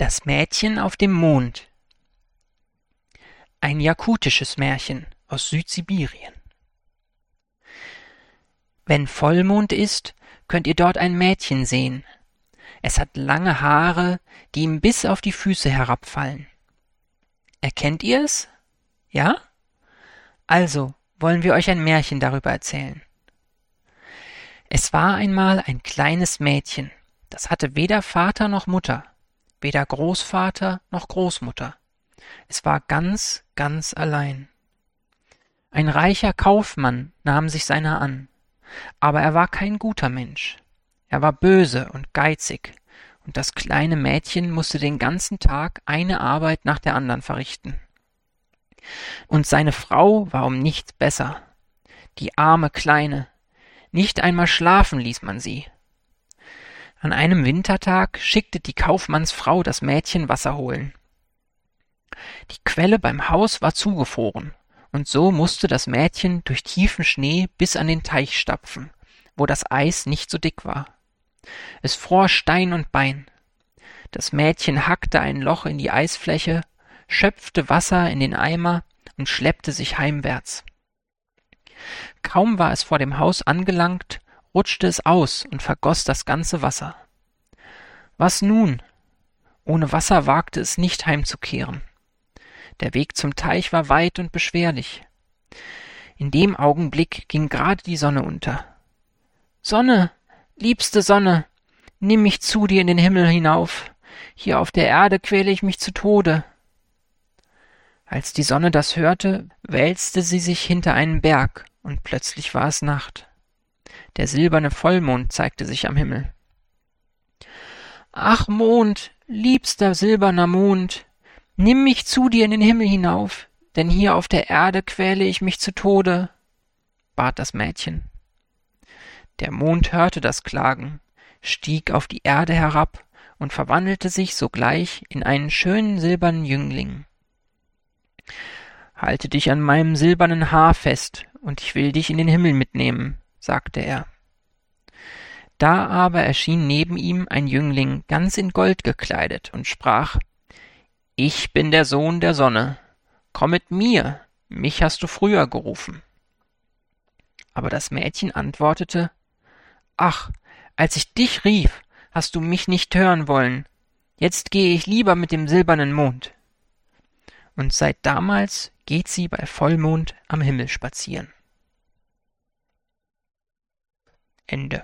Das Mädchen auf dem Mond Ein jakutisches Märchen aus Südsibirien Wenn Vollmond ist, könnt ihr dort ein Mädchen sehen. Es hat lange Haare, die ihm bis auf die Füße herabfallen. Erkennt ihr es? Ja? Also wollen wir euch ein Märchen darüber erzählen. Es war einmal ein kleines Mädchen, das hatte weder Vater noch Mutter, weder Großvater noch Großmutter. Es war ganz, ganz allein. Ein reicher Kaufmann nahm sich seiner an, aber er war kein guter Mensch. Er war böse und geizig, und das kleine Mädchen musste den ganzen Tag eine Arbeit nach der anderen verrichten. Und seine Frau war um nichts besser. Die arme Kleine, nicht einmal schlafen ließ man sie. An einem Wintertag schickte die Kaufmannsfrau das Mädchen Wasser holen. Die Quelle beim Haus war zugefroren, und so musste das Mädchen durch tiefen Schnee bis an den Teich stapfen, wo das Eis nicht so dick war. Es fror Stein und Bein. Das Mädchen hackte ein Loch in die Eisfläche, schöpfte Wasser in den Eimer und schleppte sich heimwärts. Kaum war es vor dem Haus angelangt, rutschte es aus und vergoß das ganze Wasser. Was nun? Ohne Wasser wagte es nicht heimzukehren. Der Weg zum Teich war weit und beschwerlich. In dem Augenblick ging gerade die Sonne unter. Sonne, liebste Sonne, nimm mich zu dir in den Himmel hinauf. Hier auf der Erde quäle ich mich zu Tode. Als die Sonne das hörte, wälzte sie sich hinter einen Berg und plötzlich war es Nacht. Der silberne Vollmond zeigte sich am Himmel. Ach Mond, liebster silberner Mond, nimm mich zu dir in den Himmel hinauf, denn hier auf der Erde quäle ich mich zu Tode, bat das Mädchen. Der Mond hörte das Klagen, stieg auf die Erde herab und verwandelte sich sogleich in einen schönen silbernen Jüngling. Halte dich an meinem silbernen Haar fest, und ich will dich in den Himmel mitnehmen, sagte er. Da aber erschien neben ihm ein Jüngling ganz in Gold gekleidet und sprach Ich bin der Sohn der Sonne, komm mit mir, mich hast du früher gerufen. Aber das Mädchen antwortete Ach, als ich dich rief, hast du mich nicht hören wollen, jetzt gehe ich lieber mit dem silbernen Mond. Und seit damals geht sie bei Vollmond am Himmel spazieren. end.